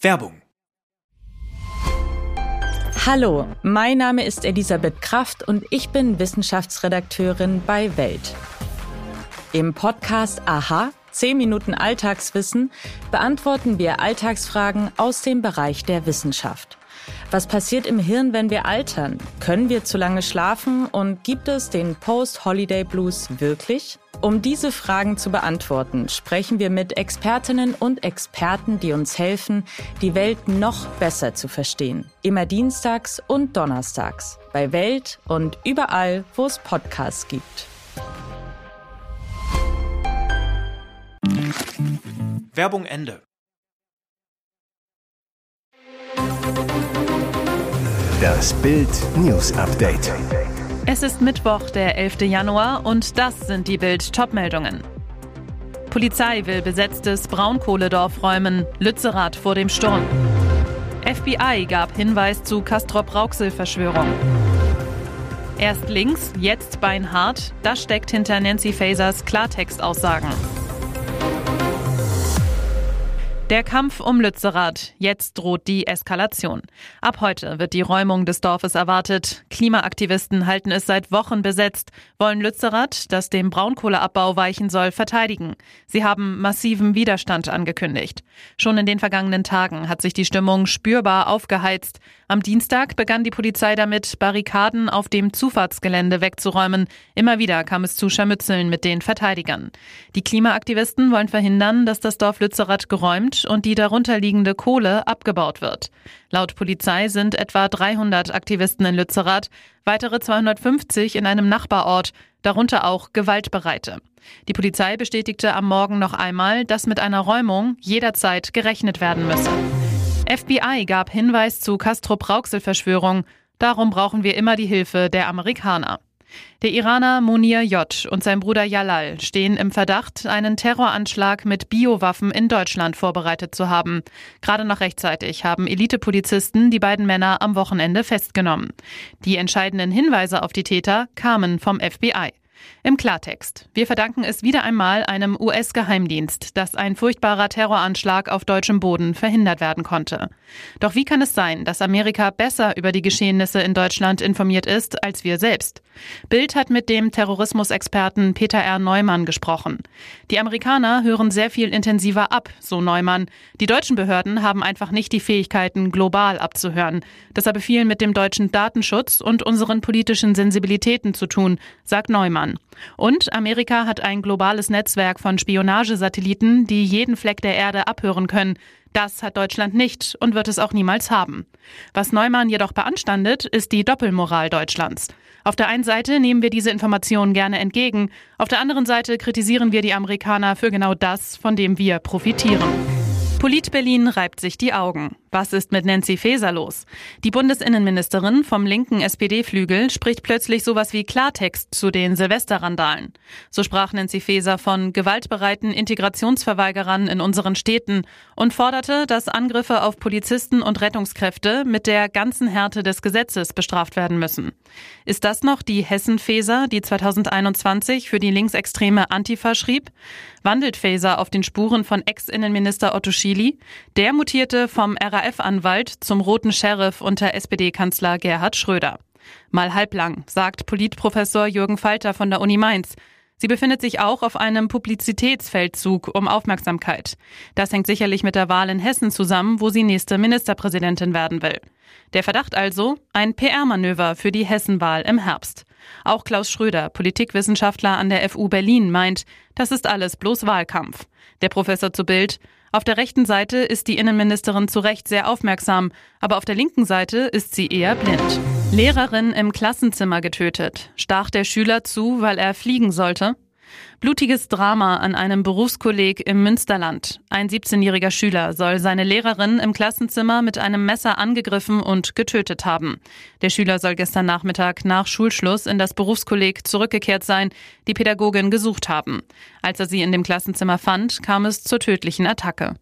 Werbung. Hallo, mein Name ist Elisabeth Kraft und ich bin Wissenschaftsredakteurin bei Welt. Im Podcast Aha, 10 Minuten Alltagswissen, beantworten wir Alltagsfragen aus dem Bereich der Wissenschaft. Was passiert im Hirn, wenn wir altern? Können wir zu lange schlafen und gibt es den Post-Holiday Blues wirklich? Um diese Fragen zu beantworten, sprechen wir mit Expertinnen und Experten, die uns helfen, die Welt noch besser zu verstehen. Immer dienstags und donnerstags bei Welt und überall, wo es Podcasts gibt. Werbung Ende. Das Bild News Update. Es ist Mittwoch, der 11. Januar und das sind die Bild Topmeldungen. Polizei will besetztes Braunkohledorf räumen, Lützerath vor dem Sturm. FBI gab Hinweis zu Castrop-Rauxel-Verschwörung. Erst links, jetzt beinhart, das steckt hinter Nancy Fasers Klartextaussagen. Der Kampf um Lützerath. Jetzt droht die Eskalation. Ab heute wird die Räumung des Dorfes erwartet. Klimaaktivisten halten es seit Wochen besetzt, wollen Lützerath, das dem Braunkohleabbau weichen soll, verteidigen. Sie haben massiven Widerstand angekündigt. Schon in den vergangenen Tagen hat sich die Stimmung spürbar aufgeheizt. Am Dienstag begann die Polizei damit, Barrikaden auf dem Zufahrtsgelände wegzuräumen. Immer wieder kam es zu Scharmützeln mit den Verteidigern. Die Klimaaktivisten wollen verhindern, dass das Dorf Lützerath geräumt und die darunterliegende Kohle abgebaut wird. Laut Polizei sind etwa 300 Aktivisten in Lützerath, weitere 250 in einem Nachbarort, darunter auch Gewaltbereite. Die Polizei bestätigte am Morgen noch einmal, dass mit einer Räumung jederzeit gerechnet werden müsse. FBI gab Hinweis zu Castro-Brauxel-Verschwörung. Darum brauchen wir immer die Hilfe der Amerikaner. Der Iraner Munir J. und sein Bruder Jalal stehen im Verdacht, einen Terroranschlag mit Biowaffen in Deutschland vorbereitet zu haben. Gerade noch rechtzeitig haben Elitepolizisten die beiden Männer am Wochenende festgenommen. Die entscheidenden Hinweise auf die Täter kamen vom FBI. Im Klartext. Wir verdanken es wieder einmal einem US-Geheimdienst, dass ein furchtbarer Terroranschlag auf deutschem Boden verhindert werden konnte. Doch wie kann es sein, dass Amerika besser über die Geschehnisse in Deutschland informiert ist als wir selbst? Bild hat mit dem Terrorismusexperten Peter R. Neumann gesprochen. Die Amerikaner hören sehr viel intensiver ab, so Neumann. Die deutschen Behörden haben einfach nicht die Fähigkeiten, global abzuhören. Das habe viel mit dem deutschen Datenschutz und unseren politischen Sensibilitäten zu tun, sagt Neumann an. Und Amerika hat ein globales Netzwerk von Spionagesatelliten, die jeden Fleck der Erde abhören können. Das hat Deutschland nicht und wird es auch niemals haben. Was Neumann jedoch beanstandet, ist die Doppelmoral Deutschlands. Auf der einen Seite nehmen wir diese Informationen gerne entgegen, auf der anderen Seite kritisieren wir die Amerikaner für genau das, von dem wir profitieren. Polit Berlin reibt sich die Augen. Was ist mit Nancy Faeser los? Die Bundesinnenministerin vom linken SPD-Flügel spricht plötzlich sowas wie Klartext zu den Silvesterrandalen. So sprach Nancy Faeser von gewaltbereiten Integrationsverweigerern in unseren Städten und forderte, dass Angriffe auf Polizisten und Rettungskräfte mit der ganzen Härte des Gesetzes bestraft werden müssen. Ist das noch die Hessen-Faeser, die 2021 für die linksextreme Antifa schrieb? Wandelt Faeser auf den Spuren von Ex-Innenminister Otto Schily? Der mutierte vom RAF RAF-Anwalt zum roten Sheriff unter SPD-Kanzler Gerhard Schröder. Mal halblang, sagt Politprofessor Jürgen Falter von der Uni Mainz. Sie befindet sich auch auf einem Publizitätsfeldzug um Aufmerksamkeit. Das hängt sicherlich mit der Wahl in Hessen zusammen, wo sie nächste Ministerpräsidentin werden will. Der Verdacht also, ein PR-Manöver für die Hessenwahl im Herbst. Auch Klaus Schröder, Politikwissenschaftler an der FU Berlin, meint, das ist alles bloß Wahlkampf. Der Professor zu Bild, auf der rechten Seite ist die Innenministerin zu Recht sehr aufmerksam, aber auf der linken Seite ist sie eher blind. Lehrerin im Klassenzimmer getötet. Stach der Schüler zu, weil er fliegen sollte? Blutiges Drama an einem Berufskolleg im Münsterland. Ein 17-jähriger Schüler soll seine Lehrerin im Klassenzimmer mit einem Messer angegriffen und getötet haben. Der Schüler soll gestern Nachmittag nach Schulschluss in das Berufskolleg zurückgekehrt sein, die Pädagogin gesucht haben. Als er sie in dem Klassenzimmer fand, kam es zur tödlichen Attacke.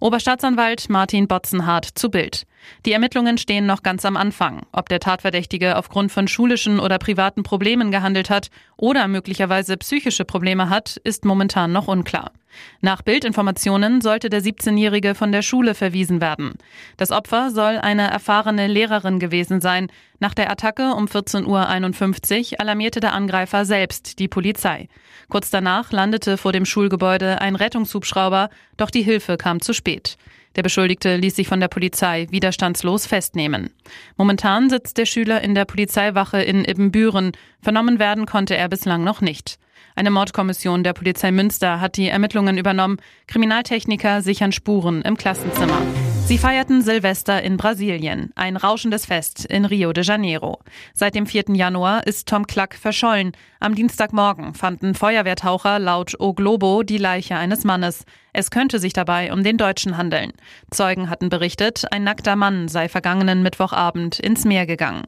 Oberstaatsanwalt Martin Botzenhardt zu Bild. Die Ermittlungen stehen noch ganz am Anfang. Ob der Tatverdächtige aufgrund von schulischen oder privaten Problemen gehandelt hat oder möglicherweise psychische Probleme hat, ist momentan noch unklar. Nach Bildinformationen sollte der 17-Jährige von der Schule verwiesen werden. Das Opfer soll eine erfahrene Lehrerin gewesen sein. Nach der Attacke um 14.51 Uhr alarmierte der Angreifer selbst die Polizei. Kurz danach landete vor dem Schulgebäude ein Rettungshubschrauber, doch die Hilfe kam zu spät. Der Beschuldigte ließ sich von der Polizei widerstandslos festnehmen. Momentan sitzt der Schüler in der Polizeiwache in Ibbenbüren. Vernommen werden konnte er bislang noch nicht. Eine Mordkommission der Polizei Münster hat die Ermittlungen übernommen. Kriminaltechniker sichern Spuren im Klassenzimmer. Sie feierten Silvester in Brasilien, ein rauschendes Fest in Rio de Janeiro. Seit dem 4. Januar ist Tom Klack verschollen. Am Dienstagmorgen fanden Feuerwehrtaucher laut O Globo die Leiche eines Mannes. Es könnte sich dabei um den Deutschen handeln. Zeugen hatten berichtet, ein nackter Mann sei vergangenen Mittwochabend ins Meer gegangen.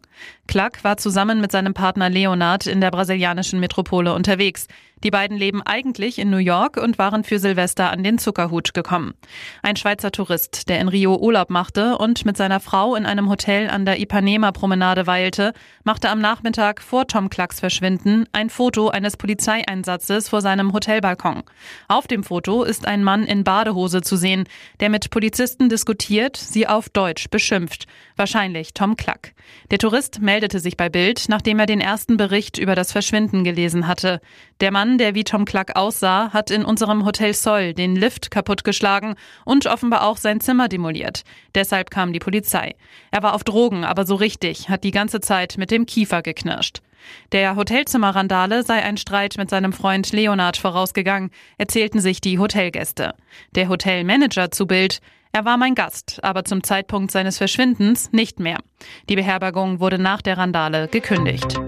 Klack war zusammen mit seinem Partner Leonard in der brasilianischen Metropole unterwegs. Die beiden leben eigentlich in New York und waren für Silvester an den Zuckerhut gekommen. Ein Schweizer Tourist, der in Rio Urlaub machte und mit seiner Frau in einem Hotel an der Ipanema-Promenade weilte, machte am Nachmittag vor Tom Klacks Verschwinden ein Foto eines Polizeieinsatzes vor seinem Hotelbalkon. Auf dem Foto ist ein Mann in Badehose zu sehen, der mit Polizisten diskutiert, sie auf Deutsch beschimpft. Wahrscheinlich Tom Klack. Der Tourist meldete sich bei Bild, nachdem er den ersten Bericht über das Verschwinden gelesen hatte. Der Mann, der wie Tom Klack aussah, hat in unserem Hotel Sol den Lift kaputtgeschlagen und offenbar auch sein Zimmer demoliert. Deshalb kam die Polizei. Er war auf Drogen, aber so richtig, hat die ganze Zeit mit dem Kiefer geknirscht. Der Hotelzimmerrandale sei ein Streit mit seinem Freund Leonard vorausgegangen, erzählten sich die Hotelgäste. Der Hotelmanager zu Bild, er war mein Gast, aber zum Zeitpunkt seines Verschwindens nicht mehr. Die Beherbergung wurde nach der Randale gekündigt.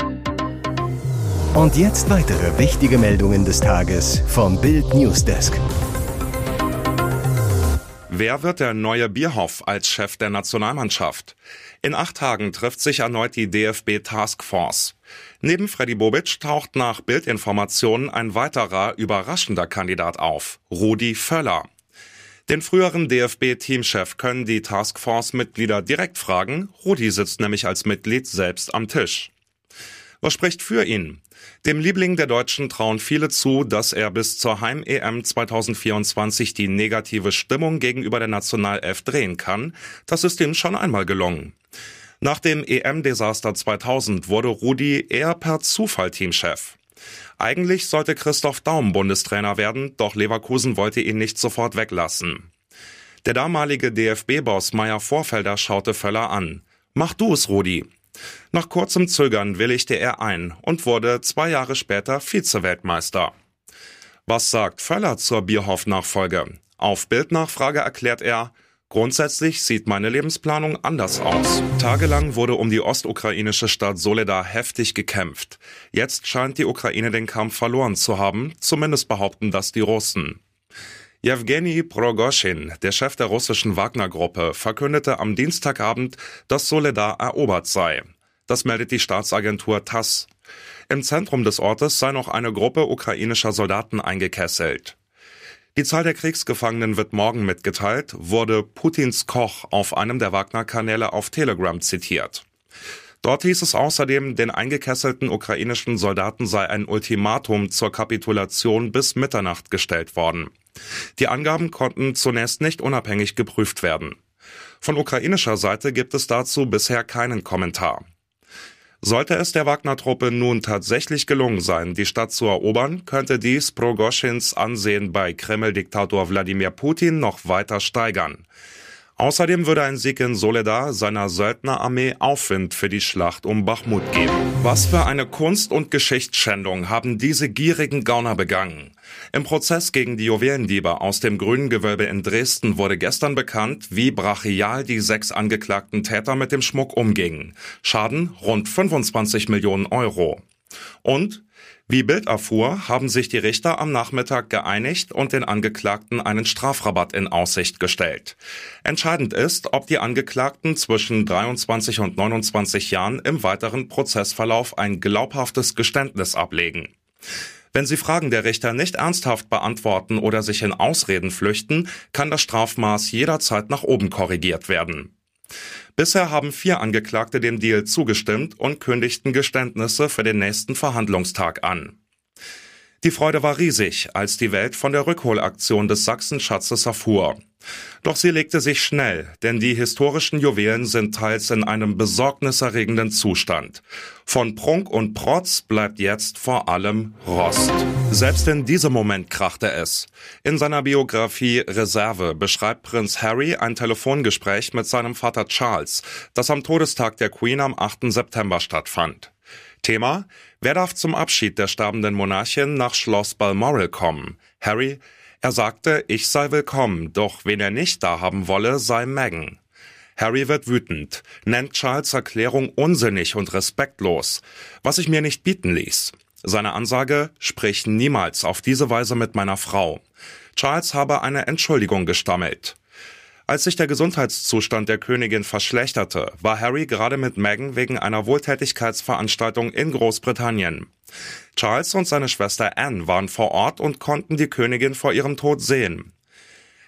Und jetzt weitere wichtige Meldungen des Tages vom Bild Newsdesk. Wer wird der neue Bierhoff als Chef der Nationalmannschaft? In acht Tagen trifft sich erneut die DFB Taskforce. Neben Freddy Bobic taucht nach Bildinformationen ein weiterer überraschender Kandidat auf, Rudi Völler. Den früheren DFB-Teamchef können die Taskforce-Mitglieder direkt fragen. Rudi sitzt nämlich als Mitglied selbst am Tisch. Was spricht für ihn? Dem Liebling der Deutschen trauen viele zu, dass er bis zur Heim-EM 2024 die negative Stimmung gegenüber der Nationalelf drehen kann. Das ist ihm schon einmal gelungen. Nach dem EM-Desaster 2000 wurde Rudi eher per Zufall Teamchef. Eigentlich sollte Christoph Daum Bundestrainer werden, doch Leverkusen wollte ihn nicht sofort weglassen. Der damalige DFB-Boss Meier Vorfelder schaute Völler an. Mach du es, Rudi. Nach kurzem Zögern willigte er ein und wurde zwei Jahre später Vize-Weltmeister. Was sagt Völler zur Bierhoff-Nachfolge? Auf Bildnachfrage erklärt er, Grundsätzlich sieht meine Lebensplanung anders aus. Tagelang wurde um die ostukrainische Stadt Soledar heftig gekämpft. Jetzt scheint die Ukraine den Kampf verloren zu haben, zumindest behaupten das die Russen. Jewgeni Progoschin, der Chef der russischen Wagner-Gruppe, verkündete am Dienstagabend, dass Soledar erobert sei. Das meldet die Staatsagentur TASS. Im Zentrum des Ortes sei noch eine Gruppe ukrainischer Soldaten eingekesselt. Die Zahl der Kriegsgefangenen wird morgen mitgeteilt, wurde Putins Koch auf einem der Wagner-Kanäle auf Telegram zitiert. Dort hieß es außerdem, den eingekesselten ukrainischen Soldaten sei ein Ultimatum zur Kapitulation bis Mitternacht gestellt worden. Die Angaben konnten zunächst nicht unabhängig geprüft werden. Von ukrainischer Seite gibt es dazu bisher keinen Kommentar. Sollte es der Wagner-Truppe nun tatsächlich gelungen sein, die Stadt zu erobern, könnte dies Progoschins Ansehen bei Kreml-Diktator Wladimir Putin noch weiter steigern. Außerdem würde ein Sieg in Soledar seiner Söldnerarmee Aufwind für die Schlacht um Bachmut geben. Was für eine Kunst- und Geschichtsschändung haben diese gierigen Gauner begangen? Im Prozess gegen die Juwelendiebe aus dem Grünen Gewölbe in Dresden wurde gestern bekannt, wie brachial die sechs angeklagten Täter mit dem Schmuck umgingen. Schaden rund 25 Millionen Euro. Und wie Bild erfuhr, haben sich die Richter am Nachmittag geeinigt und den Angeklagten einen Strafrabatt in Aussicht gestellt. Entscheidend ist, ob die Angeklagten zwischen 23 und 29 Jahren im weiteren Prozessverlauf ein glaubhaftes Geständnis ablegen. Wenn sie Fragen der Richter nicht ernsthaft beantworten oder sich in Ausreden flüchten, kann das Strafmaß jederzeit nach oben korrigiert werden. Bisher haben vier Angeklagte dem Deal zugestimmt und kündigten Geständnisse für den nächsten Verhandlungstag an. Die Freude war riesig, als die Welt von der Rückholaktion des Sachsenschatzes erfuhr. Doch sie legte sich schnell, denn die historischen Juwelen sind teils in einem besorgniserregenden Zustand. Von Prunk und Protz bleibt jetzt vor allem Rost. Selbst in diesem Moment krachte es. In seiner Biografie Reserve beschreibt Prinz Harry ein Telefongespräch mit seinem Vater Charles, das am Todestag der Queen am 8. September stattfand. Thema Wer darf zum Abschied der sterbenden Monarchin nach Schloss Balmoral kommen? Harry, er sagte, ich sei willkommen, doch wen er nicht da haben wolle, sei Meghan. Harry wird wütend, nennt Charles Erklärung unsinnig und respektlos, was ich mir nicht bieten ließ. Seine Ansage, sprich niemals auf diese Weise mit meiner Frau. Charles habe eine Entschuldigung gestammelt. Als sich der Gesundheitszustand der Königin verschlechterte, war Harry gerade mit Meghan wegen einer Wohltätigkeitsveranstaltung in Großbritannien. Charles und seine Schwester Anne waren vor Ort und konnten die Königin vor ihrem Tod sehen.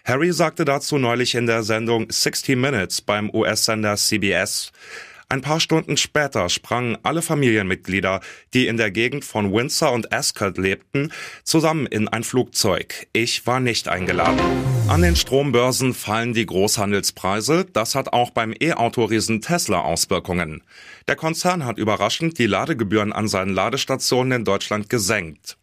Harry sagte dazu neulich in der Sendung 60 Minutes beim US-Sender CBS, ein paar Stunden später sprangen alle Familienmitglieder, die in der Gegend von Windsor und Ascot lebten, zusammen in ein Flugzeug. Ich war nicht eingeladen. An den Strombörsen fallen die Großhandelspreise. Das hat auch beim E-Autoriesen Tesla Auswirkungen. Der Konzern hat überraschend die Ladegebühren an seinen Ladestationen in Deutschland gesenkt.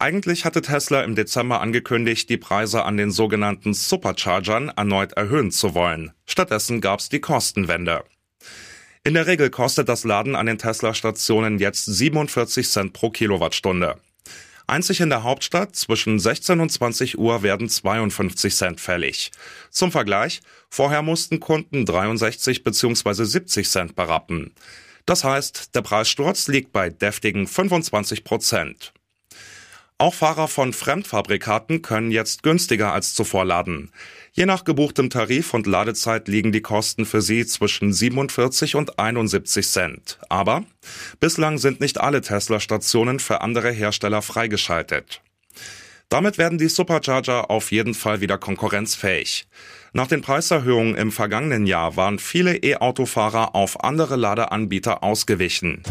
Eigentlich hatte Tesla im Dezember angekündigt, die Preise an den sogenannten Superchargern erneut erhöhen zu wollen. Stattdessen gab es die Kostenwende. In der Regel kostet das Laden an den Tesla-Stationen jetzt 47 Cent pro Kilowattstunde. Einzig in der Hauptstadt zwischen 16 und 20 Uhr werden 52 Cent fällig. Zum Vergleich, vorher mussten Kunden 63 bzw. 70 Cent berappen. Das heißt, der Preissturz liegt bei deftigen 25 Prozent. Auch Fahrer von Fremdfabrikaten können jetzt günstiger als zuvor laden. Je nach gebuchtem Tarif und Ladezeit liegen die Kosten für sie zwischen 47 und 71 Cent. Aber bislang sind nicht alle Tesla-Stationen für andere Hersteller freigeschaltet. Damit werden die Supercharger auf jeden Fall wieder konkurrenzfähig. Nach den Preiserhöhungen im vergangenen Jahr waren viele E-Autofahrer auf andere Ladeanbieter ausgewichen.